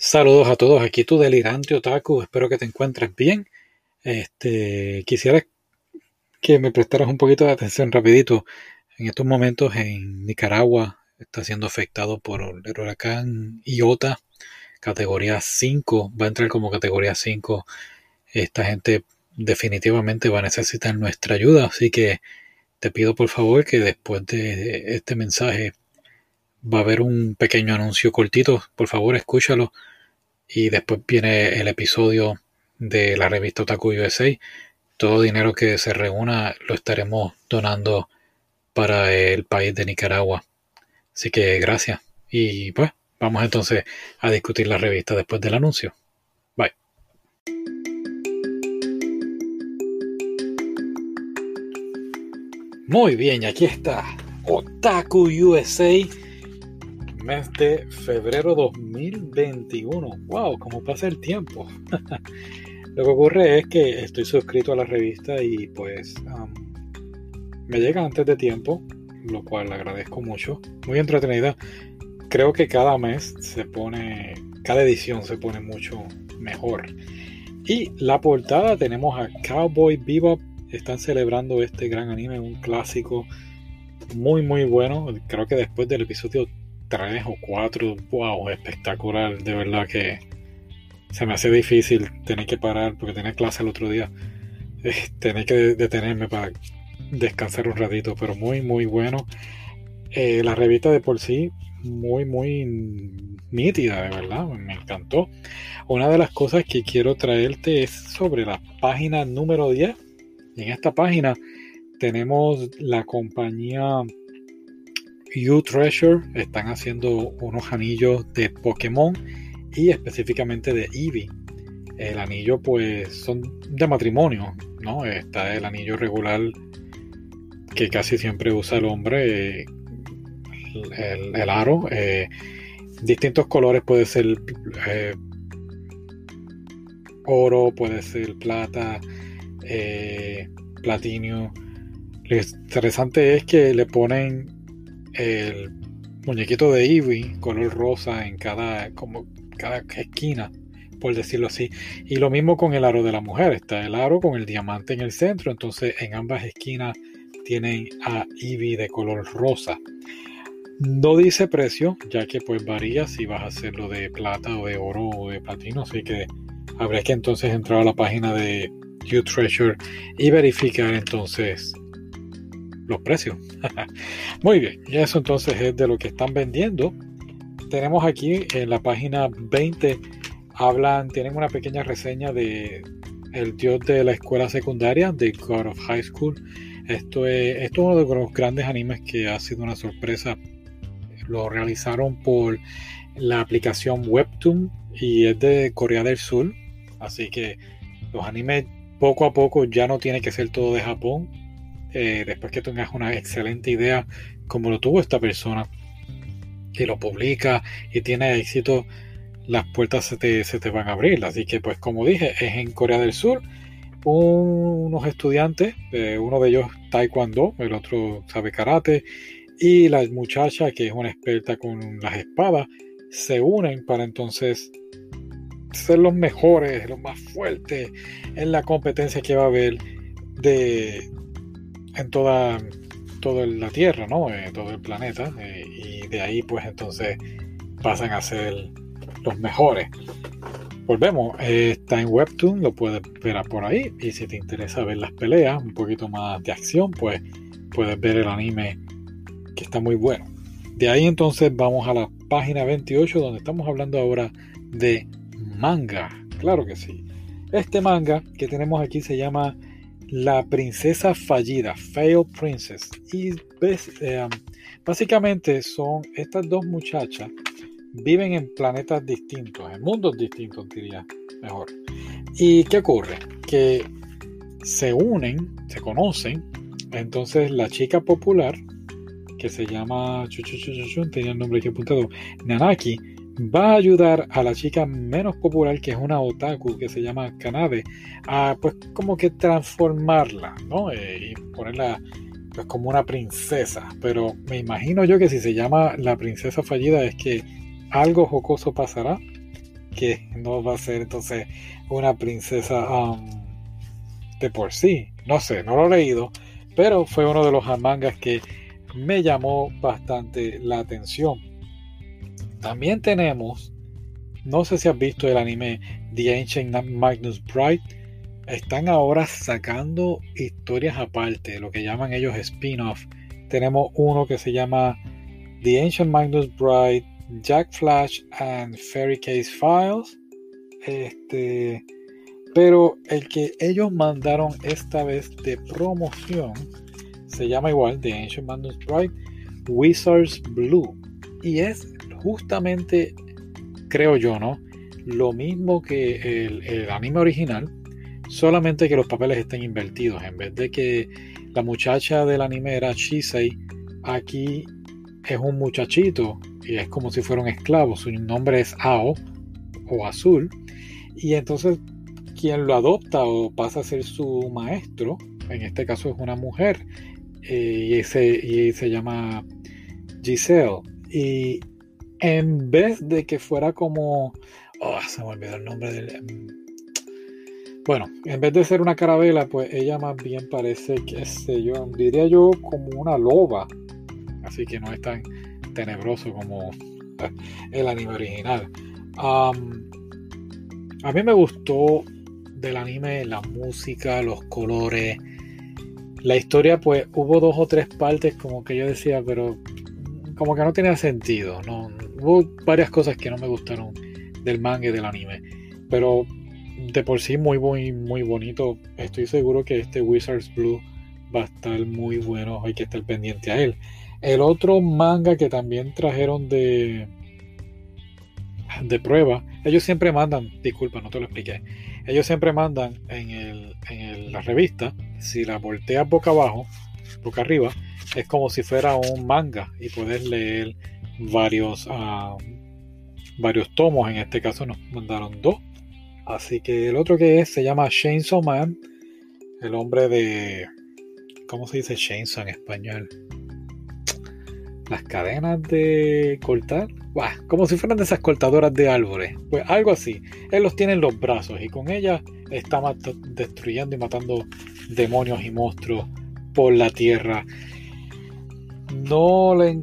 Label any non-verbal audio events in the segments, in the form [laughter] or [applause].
Saludos a todos, aquí tu delirante otaku, espero que te encuentres bien. Este, quisiera que me prestaras un poquito de atención rapidito. En estos momentos en Nicaragua está siendo afectado por el huracán Iota, categoría 5, va a entrar como categoría 5. Esta gente definitivamente va a necesitar nuestra ayuda, así que te pido por favor que después de este mensaje va a haber un pequeño anuncio cortito, por favor escúchalo. Y después viene el episodio de la revista Otaku USA. Todo dinero que se reúna lo estaremos donando para el país de Nicaragua. Así que gracias. Y pues vamos entonces a discutir la revista después del anuncio. Bye. Muy bien, aquí está Otaku USA de febrero 2021. ¡Wow! ¿Cómo pasa el tiempo? [laughs] Lo que ocurre es que estoy suscrito a la revista y pues me llega antes de tiempo, lo cual agradezco mucho. Muy entretenida. Creo que cada mes se pone, cada edición se pone mucho mejor. Y la portada tenemos a Cowboy Bebop. Están celebrando este gran anime, un clásico muy muy bueno. Creo que después del episodio tres o cuatro, wow, espectacular, de verdad que se me hace difícil tener que parar porque tenía clase el otro día, eh, tener que detenerme para descansar un ratito, pero muy, muy bueno. Eh, la revista de por sí, muy, muy nítida, de verdad, me encantó. Una de las cosas que quiero traerte es sobre la página número 10. En esta página tenemos la compañía You Treasure están haciendo unos anillos de Pokémon y específicamente de Eevee. El anillo pues son de matrimonio, ¿no? Está el anillo regular que casi siempre usa el hombre, el, aro. Eh, distintos colores puede ser eh, oro, puede ser plata, eh, platinio. Lo interesante es que le ponen el muñequito de Eevee, color rosa en cada, como cada esquina, por decirlo así. Y lo mismo con el aro de la mujer. Está el aro con el diamante en el centro. Entonces en ambas esquinas tienen a Eevee de color rosa. No dice precio, ya que pues varía si vas a hacerlo de plata o de oro o de platino. Así que habría que entonces entrar a la página de You Treasure y verificar entonces los precios. [laughs] Muy bien, y eso entonces es de lo que están vendiendo. Tenemos aquí en la página 20, hablan, tienen una pequeña reseña de El Dios de la Escuela Secundaria, de God of High School. Esto es, esto es uno de los grandes animes que ha sido una sorpresa. Lo realizaron por la aplicación Webtoon y es de Corea del Sur. Así que los animes poco a poco ya no tiene que ser todo de Japón eh, después que tengas una excelente idea como lo tuvo esta persona y lo publica y tiene éxito, las puertas se te, van a abrir. Así que pues como dije, es en Corea del Sur. unos estudiantes, eh, uno de ellos taekwondo, el otro sabe karate, y la muchacha que es una experta con las espadas, se unen para entonces ser los mejores, los más fuertes en la competencia que va a haber de, en toda, la Tierra, ¿no? Eh, todo el planeta. Eh, y de ahí pues entonces pasan a ser los mejores. Volvemos, eh, está en Webtoon, lo puedes ver por ahí. Y si te interesa ver las peleas, un poquito más de acción, pues puedes ver el anime que está muy bueno. De ahí entonces vamos a la página 28 donde estamos hablando ahora de manga. Claro que sí. Este manga que tenemos aquí se llama la princesa fallida, Failed Princess. Y eh, básicamente son estas dos muchachas, viven en planetas distintos, en mundos distintos, diría mejor. ¿Y qué ocurre? Que se unen, se conocen, entonces la chica popular, que se llama, tenía el nombre aquí apuntado, Nanaki, va a ayudar a la chica menos popular, que es una otaku que se llama Kanade, a pues como que transformarla, ¿no? Eh, y ponerla pues como una princesa. Pero me imagino yo que si se llama la princesa fallida es que algo jocoso pasará, que no va a ser entonces una princesa um, de por sí. No sé, no lo he leído, pero fue uno de los mangas que me llamó bastante la atención. También tenemos, no sé si has visto el anime The Ancient Magnus Bright, están ahora sacando historias aparte, lo que llaman ellos spin-off. Tenemos uno que se llama The Ancient Magnus Bright, Jack Flash and Fairy Case Files. Este, pero el que ellos mandaron esta vez de promoción se llama igual The Ancient Magnus Bright Wizards Blue. Y es justamente, creo yo, ¿no? Lo mismo que el anime original, solamente que los papeles estén invertidos. En vez de que la muchacha del anime era Shisei, aquí es un muchachito y es como si fuera un esclavo. Su nombre es Ao o Azul. Y entonces quien lo adopta o pasa a ser su maestro, en este caso es una mujer, eh, y, se, y se llama Giselle. Y en vez de que fuera como... Oh, se me olvidó el nombre del bueno, en vez de ser una carabela, pues ella más bien parece, que sé yo, diría yo como una loba. Así que no es tan tenebroso como [laughs] el anime original. a mí me gustó del anime la música, los colores. La historia, pues hubo dos o tres partes como que yo decía, pero como que no tenía sentido. No, hubo varias cosas que no me gustaron del manga y del anime. Pero de por sí muy, muy, muy bonito. Estoy seguro que este Wizards Blue va a estar muy bueno. Hay que estar pendiente a él. El otro manga que también trajeron de, de prueba, ellos siempre mandan, disculpa, no te lo expliqué. Ellos siempre mandan en, el, en la revista, si la volteas boca abajo, boca arriba, es como si fuera un manga y puedes leer varios, ah, varios tomos. En este caso nos mandaron dos Así que el otro que es se llama Chainsaw Man, el hombre de. ¿Cómo se dice Chainsaw en español? Las cadenas de cortar. como si fueran de esas cortadoras de árboles. Pues algo así. Él los tiene en los brazos y con ellas está destruyendo y matando demonios y monstruos por la tierra. No le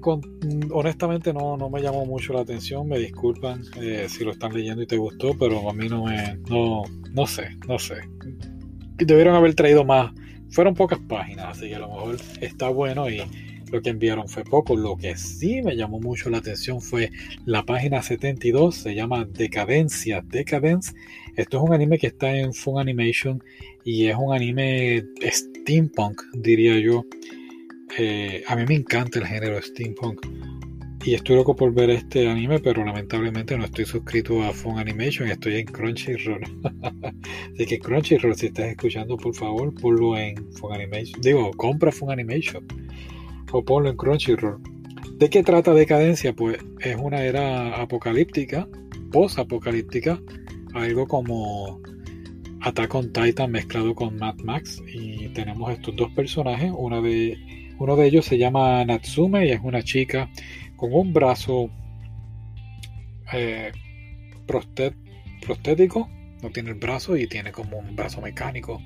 honestamente no, no me llamó mucho la atención, me disculpan eh, si lo están leyendo y te gustó, pero a mí no me, no, no sé, no sé. Debieron haber traído más, fueron pocas páginas, así que a lo mejor está bueno y lo que enviaron fue poco. Lo que sí me llamó mucho la atención fue la página 72, se llama Decadencia, Decadence. Esto es un anime que está en Fun Animation y es un anime steampunk, diría yo. Eh, a mí me encanta el género steampunk y estoy loco por ver este anime, pero lamentablemente no estoy suscrito a Fun Animation, estoy en Crunchyroll. [laughs] Así que Crunchyroll, si estás escuchando, por favor, ponlo en Fun Animation. Digo, compra Fun Animation o ponlo en Crunchyroll. ¿De qué trata Decadencia? Pues es una era apocalíptica, post-apocalíptica, algo como Attack on Titan mezclado con Mad Max. Y tenemos estos dos personajes, una de uno de ellos se llama Natsume y es una chica con un brazo eh, prostético, no tiene el brazo y tiene como un brazo mecánico.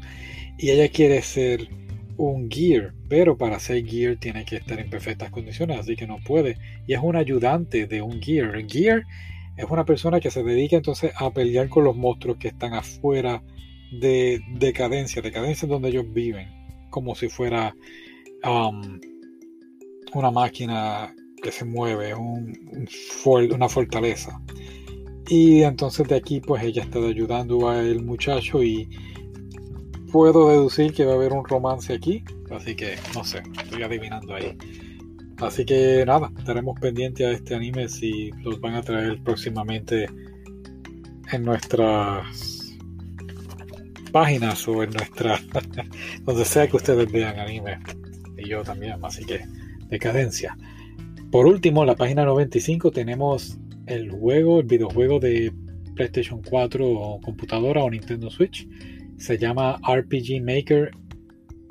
Y ella quiere ser un gear, pero para ser gear tiene que estar en perfectas condiciones, así que no puede. Y es un ayudante de un gear. El gear es una persona que se dedica entonces a pelear con los monstruos que están afuera de decadencia, decadencia donde ellos viven, como si fuera Um, una máquina que se mueve, una fortaleza. Y entonces de aquí pues ella está ayudando al muchacho y puedo deducir que va a haber un romance aquí. Así que no sé, estoy adivinando ahí. Así que nada, estaremos pendientes a este anime si los van a traer próximamente en nuestras páginas o en nuestra [laughs] donde sea que ustedes vean anime y yo también, así que decadencia. Por último, la página 95 tenemos el juego, el videojuego de PlayStation 4 o computadora o Nintendo Switch. Se llama RPG Maker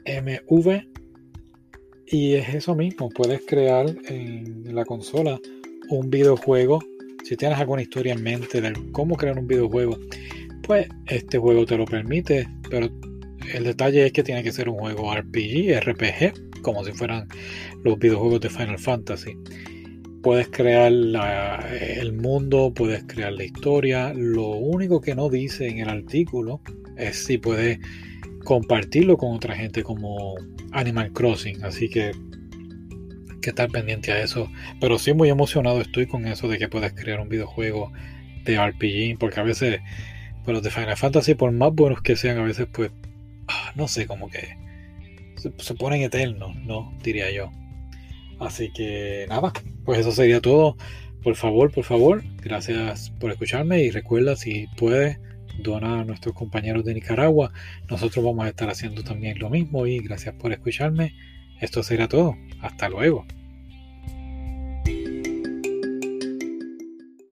MV. Y es eso mismo, puedes crear en la consola un videojuego si tienes alguna historia en mente de cómo crear un videojuego, pues este juego te lo permite, pero el detalle es que tiene que ser un juego RPG, RPG, como si fueran los videojuegos de Final Fantasy. Puedes crear el mundo, puedes crear la historia. Lo único que no dice en el artículo es si puedes compartirlo con otra gente como Animal Crossing. Así que que estar pendiente a eso. Pero sí muy emocionado estoy con eso de que puedes crear un videojuego de RPG. Porque a veces, pues los de Final Fantasy, por más buenos que sean, a veces pues, ah, no sé, como que se, se ponen eternos, ¿no? Diría yo. Así que nada, pues eso sería todo. Por favor, por favor, gracias por escucharme y recuerda si puedes donar a nuestros compañeros de Nicaragua. Nosotros vamos a estar haciendo también lo mismo y gracias por escucharme. Esto será todo. Hasta luego.